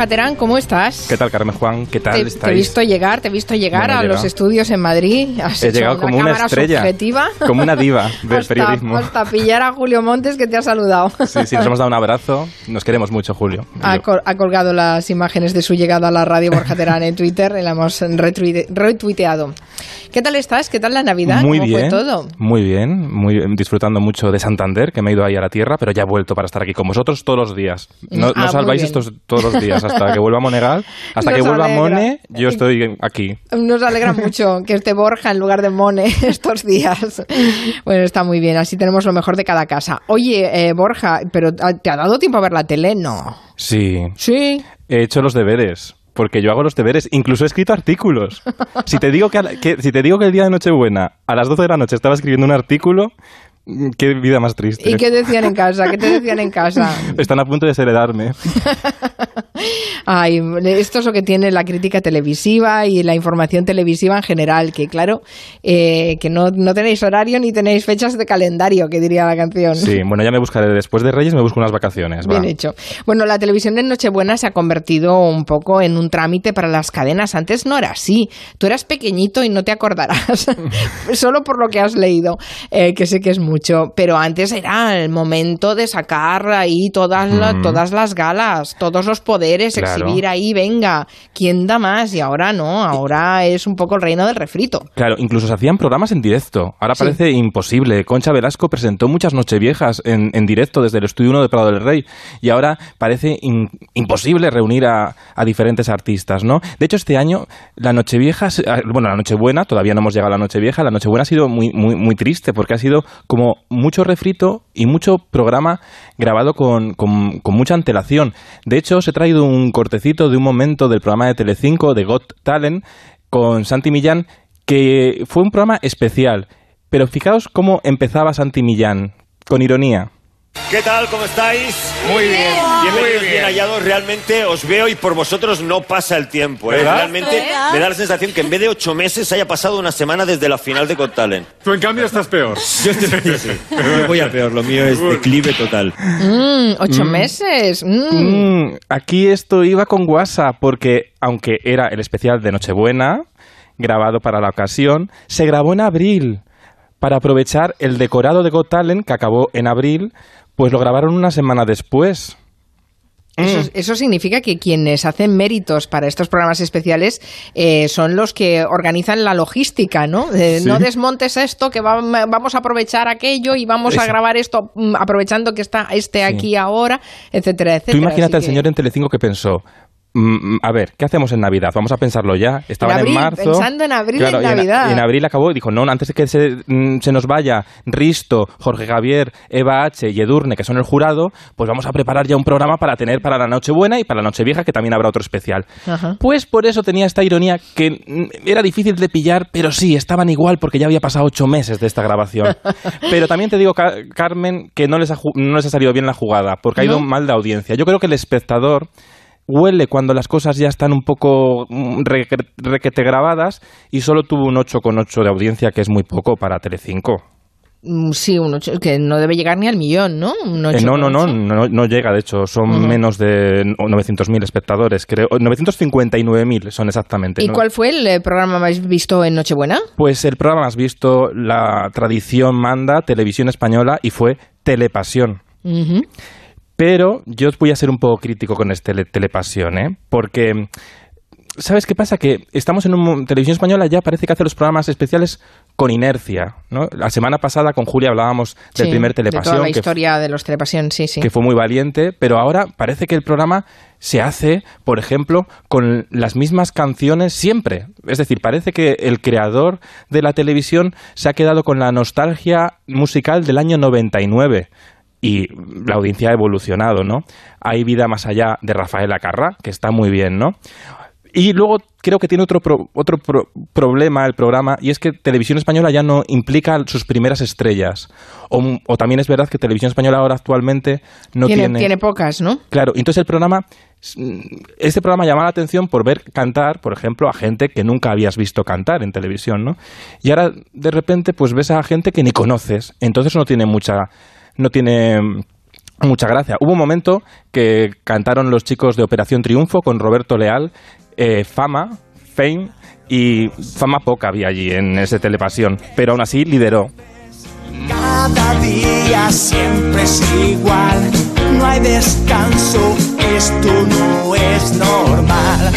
tal, Borja Terán? ¿Cómo estás? ¿Qué tal, Carmen Juan? ¿Qué tal te, estáis? Te he visto llegar, te he visto llegar a los estudios en Madrid. Has He llegado como una estrella. subjetiva. Como una diva del hasta, periodismo. Hasta pillar a Julio Montes que te ha saludado. Sí, sí, nos hemos dado un abrazo. Nos queremos mucho, Julio. Ha, Yo. col- ha colgado las imágenes de su llegada a la radio Borja Terán en Twitter y la hemos retuite- retuiteado. ¿Qué tal estás? ¿Qué tal la Navidad? Muy ¿Cómo bien, fue todo? muy bien, muy bien, disfrutando mucho de Santander, que me he ido ahí a la tierra, pero ya he vuelto para estar aquí con vosotros todos los días. No, Ah, no salváis estos todos los días hasta que vuelva Monegal, hasta Nos que vuelva alegra. Mone, yo estoy aquí. Nos alegra mucho que esté Borja en lugar de Mone estos días. Bueno, está muy bien, así tenemos lo mejor de cada casa. Oye, eh, Borja, ¿pero te ha dado tiempo a ver la tele? No. Sí, Sí. he hecho los deberes. Porque yo hago los deberes, incluso he escrito artículos. Si te digo que, que- si te digo que el día de Nochebuena, a las 12 de la noche, estaba escribiendo un artículo, qué vida más triste. ¿Y qué decían en casa? ¿Qué te decían en casa? Están a punto de desheredarme. Ay, esto es lo que tiene la crítica televisiva y la información televisiva en general, que claro, eh, que no, no tenéis horario ni tenéis fechas de calendario, que diría la canción. Sí, bueno, ya me buscaré. Después de Reyes me busco unas vacaciones. va. Bien hecho. Bueno, la televisión en Nochebuena se ha convertido un poco en un trámite para las cadenas. Antes no era así. Tú eras pequeñito y no te acordarás. Solo por lo que has leído, eh, que sé que es mucho. Pero antes era el momento de sacar ahí todas, la- Mm. todas las galas, todos los poderes, Claro. exhibir ahí, venga, ¿quién da más? Y ahora no, ahora es un poco el reino del refrito. Claro, incluso se hacían programas en directo. Ahora Sí. parece imposible. Concha Velasco presentó muchas Nocheviejas en, en directo desde el Estudio 1 de Prado del Rey. Y ahora parece in- imposible reunir a, a diferentes artistas, ¿no? De hecho, este año la Nochevieja, se- ah, bueno, la Nochebuena, todavía no hemos llegado a la Nochevieja, la Nochebuena ha sido muy, muy, muy triste porque ha sido como mucho refrito y mucho programa grabado con, con, con mucha antelación. De hecho, os he traído un cortecito de un momento del programa de Telecinco, de Got Talent, con Santi Millán, que fue un programa especial. Pero fijaos cómo empezaba Santi Millán, con ironía. ¿Qué tal? ¿Cómo estáis? Muy bien, Bienvenidos, muy bien. bien. hallados. Realmente os veo y por vosotros no pasa el tiempo. ¿eh? ¿Verdad? Realmente me da la sensación que en vez de ocho meses haya pasado una semana desde la final de Got Talent. Tú en cambio estás peor. Yo voy a peor, lo mío es declive total. Mm, ocho meses. mm. Mm, aquí esto iba con WhatsApp, porque aunque era el especial de Nochebuena, grabado para la ocasión, se grabó en abril. Para aprovechar el decorado de Got Talent, que acabó en abril, pues lo grabaron una semana después. Eso, eso significa que quienes hacen méritos para estos programas especiales eh, son los que organizan la logística, ¿no? Eh, Sí. No desmontes esto, que va- vamos a aprovechar aquello y vamos a grabar esto mm, aprovechando que está este aquí ahora, etcétera, etcétera. Tú imagínate al que- señor en Telecinco que pensó, mm, a ver, ¿qué hacemos en Navidad? Vamos a pensarlo ya. Estaban en, abril, marzo. pensando en abril y en Navidad. y en abril acabó y dijo, no, antes de que se, mm, se nos vaya Risto, Jorge Javier, Eva H. y Edurne, que son el jurado, pues vamos a preparar ya un programa para tener para la Nochebuena y para la Nochevieja, que también habrá otro especial. Ajá. Pues por eso tenía esta ironía que mm, era difícil de pillar, pero sí, estaban igual porque ya había pasado ocho meses de esta grabación. pero también te digo, Ca- Carmen, que no les, ha, no les ha salido bien la jugada, porque ha ido mal de audiencia. Yo creo que el espectador huele cuando las cosas ya están un poco mm, re- requete grabadas y solo tuvo un 8,8 de audiencia, que es muy poco para Telecinco. Mm, Sí, un ocho- que no debe llegar ni al millón, ¿no? Un Eh, no, no, no, no, no llega, de hecho, son menos de 900.000 espectadores, creo. 959.000 son exactamente. ¿Y ¿no? cuál fue el eh, programa más visto en Nochebuena? Pues el programa has visto, la tradición manda, televisión española, y fue Telepasión. Pero yo os voy a ser un poco crítico con este tele- Telepasión, ¿eh? Porque, ¿sabes qué pasa? Que estamos en un... Televisión Española ya parece que hace los programas especiales con inercia, ¿no? La semana pasada con Julia hablábamos del Sí, primer De Telepasión, toda la que historia de los Telepasión, sí, sí. que fue muy valiente, pero ahora parece que el programa se hace, por ejemplo, con las mismas canciones siempre. Es decir, parece que el creador de la televisión se ha quedado con la nostalgia musical del año 99. Y la audiencia ha evolucionado, ¿no? Hay vida más allá de Rafael Acarra, que está muy bien, ¿no? Y luego creo que tiene otro, pro- otro pro- problema el programa y es que Televisión Española ya no implica sus primeras estrellas. O, o también es verdad que Televisión Española ahora actualmente no tiene, tiene... tiene pocas, ¿no? Claro, entonces el programa, este programa llama la atención por ver cantar, por ejemplo, a gente que nunca habías visto cantar en televisión, ¿no? Y ahora de repente pues ves a gente que ni conoces, entonces no tiene mucha, no tiene mucha gracia. Hubo un momento que cantaron los chicos de Operación Triunfo con Roberto Leal, eh, Fama, Fame y fama poca había allí en ese Telepasión, pero aún así lideró. Cada día siempre igual, no hay descanso, esto no es normal.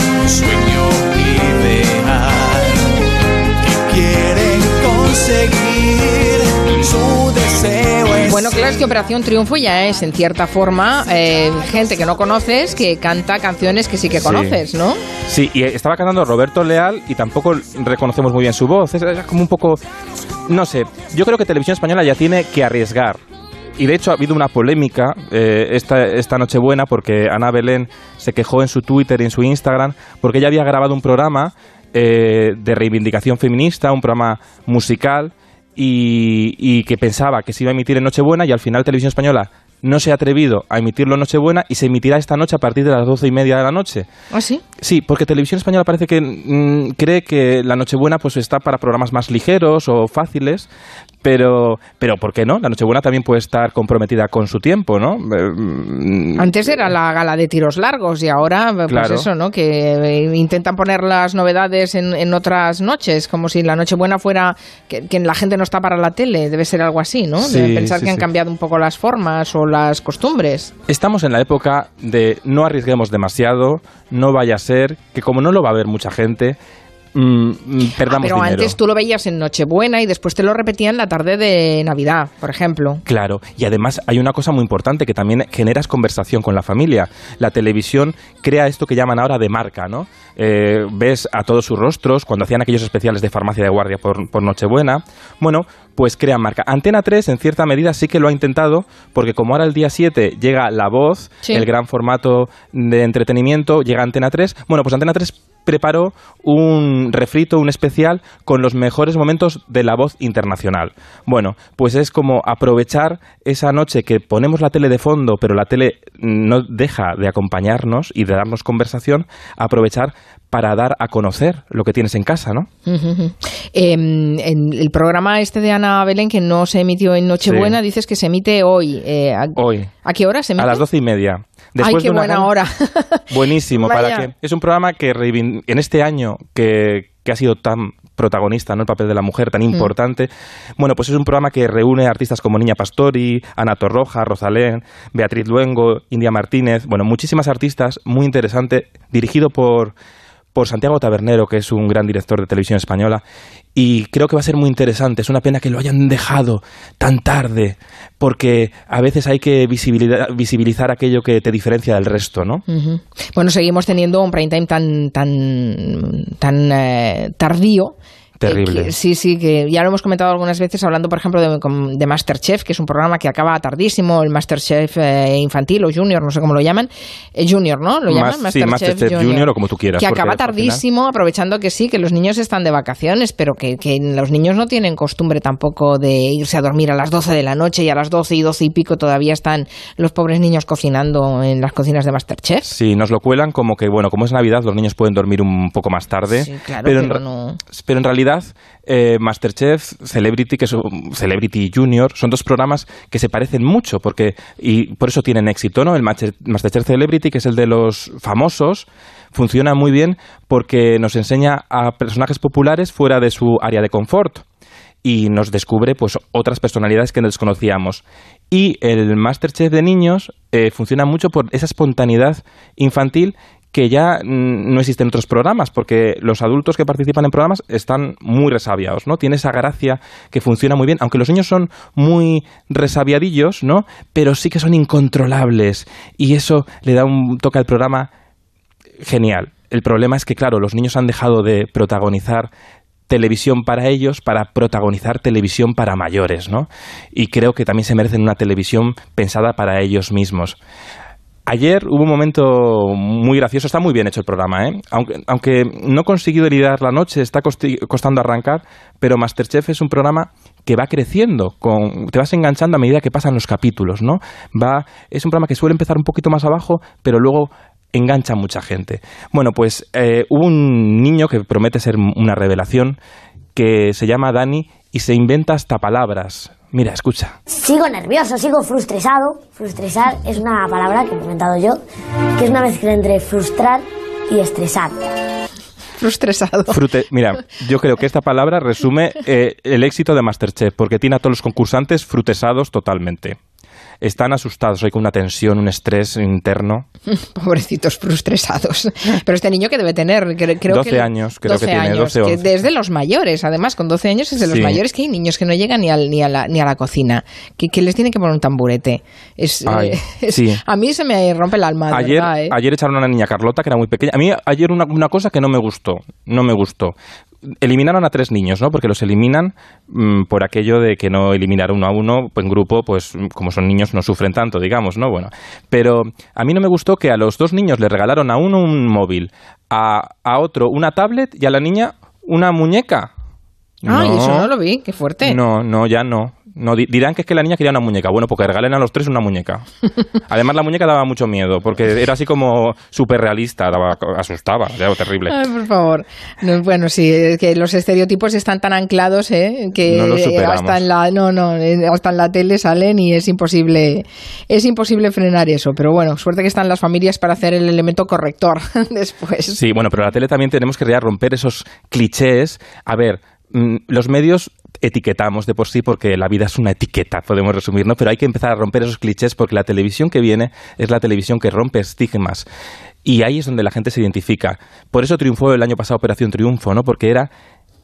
Es que Operación Triunfo ya es, en cierta forma, eh, gente que no conoces que canta canciones que sí que Sí. conoces, ¿no? Sí, y estaba cantando Roberto Leal y tampoco reconocemos muy bien su voz. Es, es como un poco... No sé, yo creo que Televisión Española ya tiene que arriesgar. Y de hecho ha habido una polémica eh, esta, esta Nochebuena porque Ana Belén se quejó en su Twitter y en su Instagram porque ella había grabado un programa eh, de reivindicación feminista, un programa musical y, y que pensaba que se iba a emitir en Nochebuena y al final Televisión Española no se ha atrevido a emitirlo en Nochebuena y se emitirá esta noche a partir de las doce y media de la noche. ¿Ah, sí? Sí, porque Televisión Española parece que mm, cree que la Nochebuena pues está para programas más ligeros o fáciles, pero, pero ¿por qué no? La Nochebuena también puede estar comprometida con su tiempo, ¿no? Eh, mm, Antes era la gala de tiros largos y ahora, pues Claro. eso, ¿no? Que eh, intentan poner las novedades en, en otras noches, como si la Nochebuena fuera que, que la gente no está para la tele. Debe ser algo así, ¿no? Sí, pensar sí, que han sí. cambiado un poco las formas o las costumbres. Estamos en la época de no arriesguemos demasiado, no vaya a ser que como no lo va a ver mucha gente, mm, mm, Ah, perdamos pero dinero. antes tú lo veías en Nochebuena y después te lo repetían la tarde de Navidad, por ejemplo. Claro, y además hay una cosa muy importante que también generas conversación con la familia. La televisión crea esto que llaman ahora de marca, ¿no? Eh, ves a todos sus rostros cuando hacían aquellos especiales de farmacia de guardia por, por Nochebuena. Bueno, pues crean marca. Antena 3 en cierta medida sí que lo ha intentado porque como ahora el día 7 llega La Voz, Sí. el gran formato de entretenimiento, llega Antena 3. Bueno, pues Antena 3 preparó un refrito, un especial con los mejores momentos de la voz internacional. Bueno, pues es como aprovechar esa noche que ponemos la tele de fondo, pero la tele no deja de acompañarnos y de darnos conversación, aprovechar para dar a conocer lo que tienes en casa, ¿no? Em, en el programa este de Ana Belén, que no se emitió en Nochebuena, Sí. dices que se emite hoy. Eh, ¿a, Hoy, ¿a qué hora se emite? a las doce y media. Ay, qué de una buena gran- hora. Buenísimo, para que es un programa que en este año que, que ha sido tan protagonista, ¿no? El papel de la mujer tan Mm. importante. Bueno, pues es un programa que reúne artistas como Niña Pastori, Ana Torroja, Rosalén, Beatriz Luengo, India Martínez, bueno, muchísimas artistas, muy interesante, dirigido por por Santiago Tabernero, que es un gran director de televisión española, y creo que va a ser muy interesante. Es una pena que lo hayan dejado tan tarde, porque a veces hay que visibilizar aquello que te diferencia del resto, ¿no? Bueno, seguimos teniendo un prime time tan, tan, tan eh, tardío. Eh, Terrible. que- sí, sí, que ya lo hemos comentado algunas veces hablando, por ejemplo, de, de Masterchef, que es un programa que acaba tardísimo, el Masterchef eh, infantil o junior, no sé cómo lo llaman. Eh, junior, ¿no? Lo llaman Más- sí, Masterchef Junior o como tú quieras, Que acaba final- tardísimo, aprovechando que sí, que los niños están de vacaciones, pero que, que los niños no tienen costumbre tampoco de irse a dormir a las 12 de la noche y a las 12 y 12 y pico todavía están los pobres niños cocinando en las cocinas de Masterchef. Sí, nos lo cuelan como que, bueno, como es Navidad, los niños pueden dormir un poco más tarde. Sí, claro, pero, en, pero ra- no- pero en realidad, eh, Masterchef, Celebrity, que son, Celebrity Junior, son dos programas que se parecen mucho, porque y por eso tienen éxito, ¿no? El Master- Masterchef Celebrity, que es el de los famosos, funciona muy bien porque nos enseña a personajes populares fuera de su área de confort y nos descubre pues otras personalidades que no desconocíamos. Y el Masterchef de niños eh, funciona mucho por esa espontaneidad infantil que ya no existe en otros programas, porque los adultos que participan en programas están muy resabiados, ¿no? Tiene esa gracia que funciona muy bien, aunque los niños son muy resabiadillos, ¿no? Pero sí que son incontrolables y eso le da un toque al programa genial. El problema es que, claro, los niños han dejado de protagonizar televisión para ellos para protagonizar televisión para mayores, ¿no? Y creo que también se merecen una televisión pensada para ellos mismos. Ayer hubo un momento muy gracioso, está muy bien hecho el programa, ¿eh? aunque, no he conseguido lidiar la noche, está costando arrancar, pero Masterchef es un programa que va creciendo, con, te vas enganchando a medida que pasan los capítulos, ¿no? Va, es un programa que suele empezar un poquito más abajo, pero luego engancha a mucha gente. Bueno, pues eh, hubo un niño que promete ser una revelación, que se llama Dani y se inventa hasta palabras. Mira, escucha. Sigo nervioso, sigo frustresado. Frustresar es una palabra que he inventado yo, que es una mezcla entre frustrar y estresar. Frustresado. Frute- Mira, yo creo que esta palabra resume eh, el éxito de Masterchef, porque tiene a todos los concursantes frutesados totalmente. Están asustados, hay con una tensión, un estrés interno. Pobrecitos frustresados. Pero este niño que debe tener, cre- creo 12 que... años, creo que tiene, años, 12, que 11. desde los mayores, además, con 12 años es de los Sí. mayores que hay niños que no llegan ni, al, ni, a, la, ni a la cocina, que, que les tienen que poner un tamburete. Es, Ay, eh, es- sí. A mí se me rompe el alma, Ayer, verdad, ¿eh? ayer echaron a una niña Carlota que era muy pequeña. A mí ayer una, una cosa que no me gustó, no me gustó. Eliminaron a tres niños, ¿no? Porque los eliminan mm, por aquello de que no eliminar uno a uno pues, en grupo, pues mm, como son niños no sufren tanto, digamos, ¿no? Bueno, pero a mí no me gustó que a los dos niños le regalaron a uno un móvil, a, a otro una tablet y a la niña una muñeca. Ay, eso no lo vi, qué fuerte. No, no, ya no. No, di- dirán que es que la niña quería una muñeca. Bueno, porque regalen a los tres una muñeca. Además, la muñeca daba mucho miedo, porque era así como súper realista, daba, asustaba, era terrible. Ay, por favor. No, bueno, sí, es que los estereotipos están tan anclados, ¿eh? Que No los hasta en la no, no, hasta en la tele salen y es imposible es imposible frenar eso, pero bueno, suerte que están las familias para hacer el elemento corrector después. Sí, bueno, pero la tele también tenemos que ya romper esos clichés. A ver, los medios etiquetamos de por sí porque la vida es una etiqueta, podemos resumir, ¿no? Pero hay que empezar a romper esos clichés porque la televisión que viene es la televisión que rompe estigmas. Y ahí es donde la gente se identifica. Por eso triunfó el año pasado Operación Triunfo, ¿no? Porque era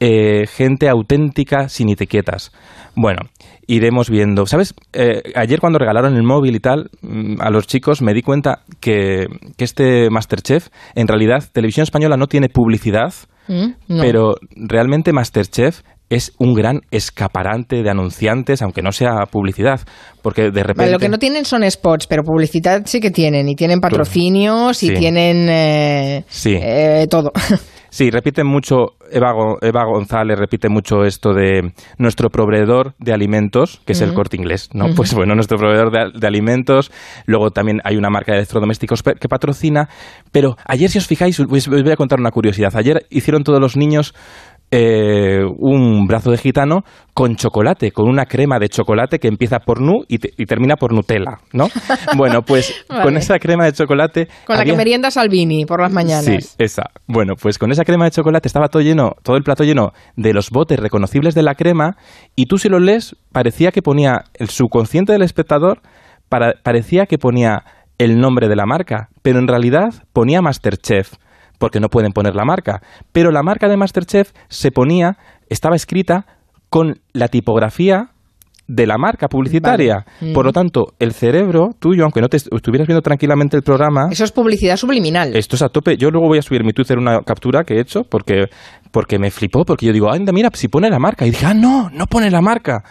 eh, gente auténtica sin etiquetas. Bueno, iremos viendo. ¿Sabes? Eh, ayer cuando regalaron el móvil y tal mm, a los chicos me di cuenta que, que este Masterchef, en realidad, Televisión Española no tiene publicidad, ¿Mm? No. pero realmente Masterchef es un gran escaparante de anunciantes, aunque no sea publicidad, porque de repente... Vale, lo que no tienen son spots, pero publicidad sí que tienen. Y tienen patrocinios y tienen eh, Sí. eh, todo. Sí, repiten mucho, Eva, Eva González repite mucho esto de nuestro proveedor de alimentos, que es el corte inglés, ¿no? Pues bueno, nuestro proveedor de, de alimentos, luego también hay una marca de electrodomésticos que patrocina, pero ayer si os fijáis, os voy a contar una curiosidad, ayer hicieron todos los niños eh, un brazo de gitano con chocolate, con una crema de chocolate que empieza por nu y, te- y termina por Nutella, ¿no? Bueno, pues Vale. con esa crema de chocolate... Con la que merienda Salvini por las mañanas. Sí, esa. Bueno, pues con esa crema de chocolate estaba todo lleno, todo el plato lleno de los botes reconocibles de la crema y tú si lo lees parecía que ponía el subconsciente del espectador para- parecía que ponía el nombre de la marca, pero en realidad ponía Masterchef porque no pueden poner la marca, pero la marca de Masterchef se ponía estaba escrita con la tipografía de la marca publicitaria. Vale. Por lo tanto, el cerebro tuyo, aunque no te est- estuvieras viendo tranquilamente el programa, Eso es publicidad subliminal. esto es a tope. Yo luego voy a subir mi Twitter una captura que he hecho porque, porque me flipó, porque yo digo, anda, mira, si pone la marca. Y dije, ah, no, no pone la marca.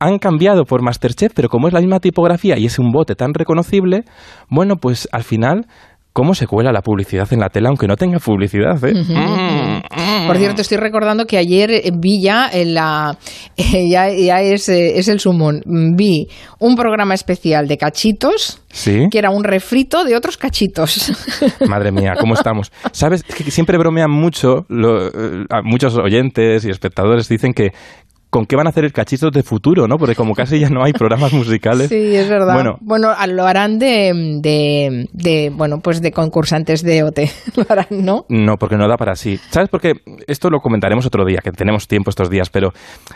Han cambiado por Masterchef, pero como es la misma tipografía y es un bote tan reconocible, bueno, pues al final, ¿cómo se cuela la publicidad en la tela aunque no tenga publicidad? eh? Mm, Por cierto, estoy recordando que ayer eh, vi ya en la eh, ya, ya es, eh, es el sumón. Mm, Vi un programa especial de cachitos Sí. que era un refrito de otros cachitos. Madre mía, ¿cómo estamos? ¿Sabes? Es que siempre bromean mucho, lo- eh, muchos oyentes y espectadores dicen que con qué van a hacer el cachito de futuro, ¿no? Porque como casi ya no hay programas musicales. Sí, es verdad. Bueno, Bueno, lo harán de, de, de, bueno, pues de concursantes de OT. Lo harán, ¿no? No, porque no da para sí. ¿Sabes por qué? Esto lo comentaremos otro día, que tenemos tiempo estos días, pero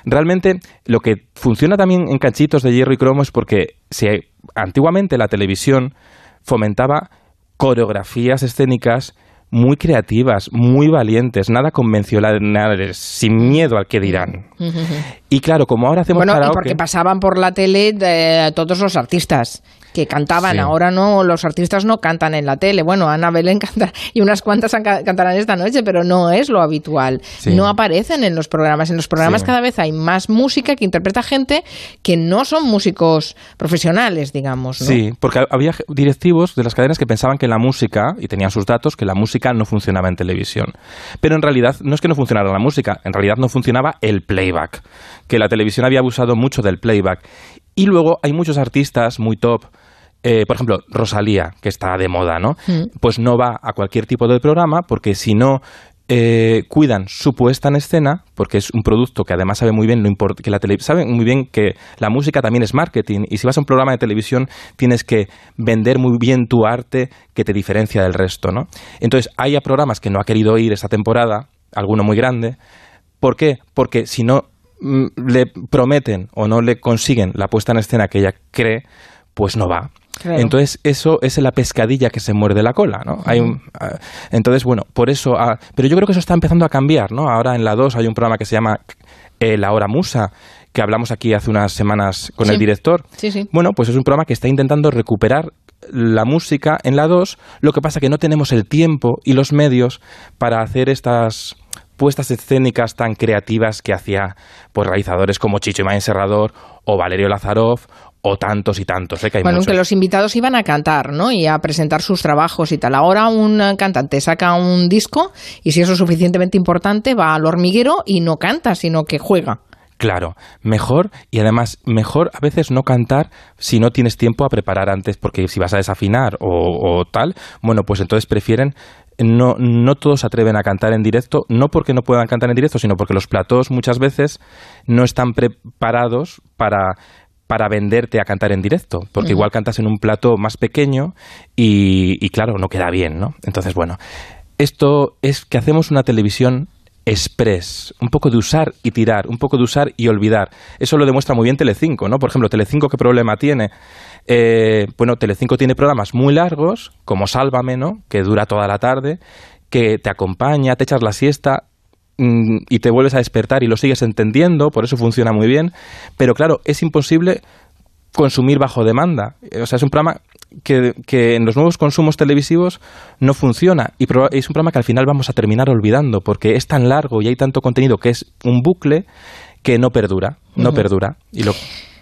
realmente lo que funciona también en cachitos de hierro y cromo es porque si antiguamente la televisión fomentaba coreografías escénicas muy creativas, muy valientes, nada convencionales, sin miedo al que dirán. Y claro, como ahora hacemos Bueno, y karaoke- porque pasaban por la tele de todos los artistas que cantaban. Sí. Ahora no, los artistas no cantan en la tele. Bueno, Ana Belén canta y unas cuantas cantarán esta noche, pero no es lo habitual. Sí. No aparecen en los programas. En los programas Sí. cada vez hay más música que interpreta gente que no son músicos profesionales, digamos. ¿no? Sí, porque había directivos de las cadenas que pensaban que la música, y tenían sus datos, que la música no funcionaba en televisión. Pero en realidad no es que no funcionara la música, en realidad no funcionaba el playback, que la televisión había abusado mucho del playback. Y luego hay muchos artistas muy top. eh, por ejemplo, Rosalía, que está de moda, ¿no? Pues no va a cualquier tipo de programa porque si no eh, cuidan su puesta en escena, porque es un producto que además sabe muy bien lo import- que la tele saben muy bien que la música también es marketing y si vas a un programa de televisión tienes que vender muy bien tu arte que te diferencia del resto, ¿no? Entonces, hay a programas que no ha querido ir esta temporada, alguno muy grande. ¿Por qué? Porque si no mm, le prometen o no le consiguen la puesta en escena que ella cree, pues no va. Claro. Entonces, eso es la pescadilla que se muerde la cola, ¿no? Hay un, ah, entonces, bueno, por eso... ah, pero yo creo que eso está empezando a cambiar, ¿no? Ahora en la 2 hay un programa que se llama eh, La Hora Musa, que hablamos aquí hace unas semanas con Sí. el director. Sí, sí. Bueno, pues es un programa que está intentando recuperar la música en la 2, lo que pasa que no tenemos el tiempo y los medios para hacer estas puestas escénicas tan creativas que hacía pues realizadores como Chicho Imagen Serrador o Valerio Lazarov o tantos y tantos, ¿eh? que hay Bueno, muchos. aunque los invitados iban a cantar, ¿no? Y a presentar sus trabajos y tal. Ahora un cantante saca un disco y si eso es suficientemente importante va al hormiguero y no canta, sino que juega. Claro, mejor y además mejor a veces no cantar si no tienes tiempo a preparar antes, porque si vas a desafinar o, o tal, bueno, pues entonces prefieren no, no todos se atreven a cantar en directo, no porque no puedan cantar en directo, sino porque los platós muchas veces no están preparados para para venderte a cantar en directo, porque igual cantas en un plato más pequeño y, y claro, no queda bien, ¿no? Entonces, bueno, esto es que hacemos una televisión express, un poco de usar y tirar, un poco de usar y olvidar. Eso lo demuestra muy bien Telecinco, ¿no? Por ejemplo, Telecinco, ¿qué problema tiene? Eh, bueno, Telecinco tiene programas muy largos, como Sálvame, ¿no? Que dura toda la tarde, que te acompaña, te echas la siesta mm, y te vuelves a despertar y lo sigues entendiendo, por eso funciona muy bien. Pero claro, es imposible consumir bajo demanda. Eh, O sea, es un programa que, que en los nuevos consumos televisivos no funciona y es un programa que al final vamos a terminar olvidando porque es tan largo y hay tanto contenido que es un bucle que no perdura, no perdura. Y lo,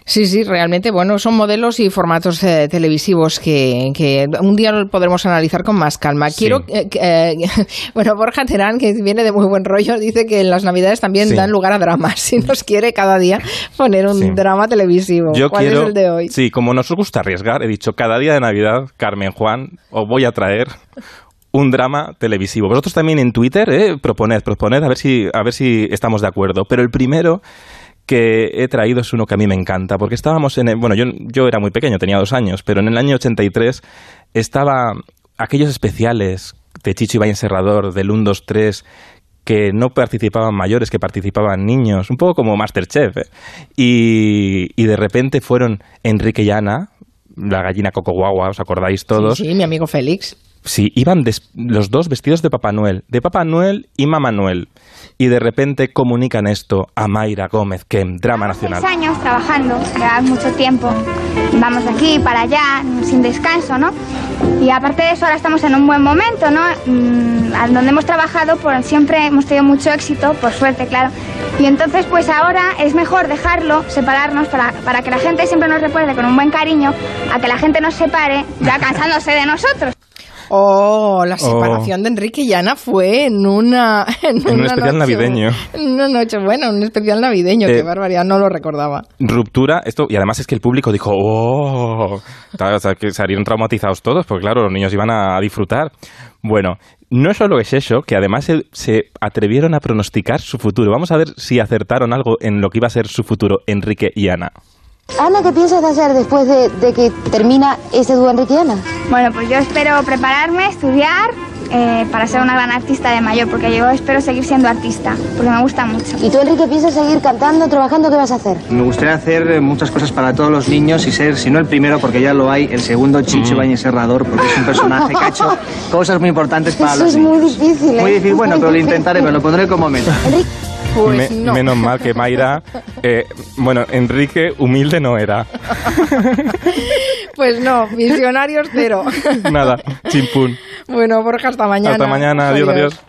Sí, sí, realmente, bueno, son modelos y formatos eh, televisivos que, que un día lo podremos analizar con más calma. Sí. Quiero, eh, que, eh, bueno, Borja Terán, que viene de muy buen rollo, dice que en las navidades también Sí. dan lugar a dramas y nos quiere cada día poner un Sí. drama televisivo. yo ¿Cuál quiero, es el de hoy? sí, como nos gusta arriesgar, he dicho cada día de Navidad, Carmen Juan, os voy a traer un drama televisivo. Vosotros también en Twitter, eh, proponed, proponed a ver si a ver si estamos de acuerdo. Pero el primero que he traído es uno que a mí me encanta, porque estábamos en... el- bueno, yo, yo era muy pequeño, tenía dos años, pero en el año 83 estaba aquellos especiales de Chicho Ibañez Serrador, del 1, 2, 3, que no participaban mayores, que participaban niños, un poco como Masterchef. ¿eh? Y, y de repente fueron Enrique y Ana, la gallina Coco Guagua, ¿os acordáis todos? Sí, sí, mi amigo Félix. Sí, iban des- los dos vestidos de Papá Noel, de Papá Noel y Mamá Noel. Y de repente comunican esto a Mayra Gómez, que en Drama Nacional. Seis años trabajando, ya mucho tiempo. Vamos de aquí para allá, sin descanso, ¿no? Y aparte de eso, ahora estamos en un buen momento, ¿no? Mm, donde hemos trabajado, por siempre hemos tenido mucho éxito, por suerte, claro. Y entonces, pues ahora es mejor dejarlo, separarnos, para, para que la gente siempre nos recuerde con un buen cariño, a que la gente nos separe, ya cansándose de nosotros. Oh, la separación de Enrique y Ana fue en una... En, un una especial noche- navideño. En una noche, bueno, un especial navideño, Eh, qué barbaridad, no lo recordaba. Ruptura, esto, y además es que el público dijo, ¡oh! O sea, que salieron traumatizados todos, porque claro, los niños iban a disfrutar. Bueno, no solo es eso, que además se, se atrevieron a pronosticar su futuro. Vamos a ver si acertaron algo en lo que iba a ser su futuro, Enrique y Ana. Ana, ¿qué piensas hacer después de, de que termina ese dúo Enrique y Ana? Bueno, pues yo espero prepararme, estudiar eh, para ser una gran artista de mayor, porque yo espero seguir siendo artista, porque me gusta mucho. ¿Y tú, Enrique, piensas seguir cantando, trabajando? ¿Qué vas a hacer? Me gustaría hacer eh, muchas cosas para todos los niños y ser, si no el primero, porque ya lo hay, el segundo Chicho Ibañez Serrador, porque es un personaje que ha hecho cosas muy importantes para Eso los es muy niños. difícil, ¿eh? Muy difícil, bueno, pero lo intentaré, me lo pondré como meta. Enrique, Pues Me- no. Menos mal que Mayra, eh, bueno, Enrique humilde no era. Pues no, visionarios cero. Nada, chimpún. bueno, Borja, hasta mañana. Hasta mañana, adiós, adiós.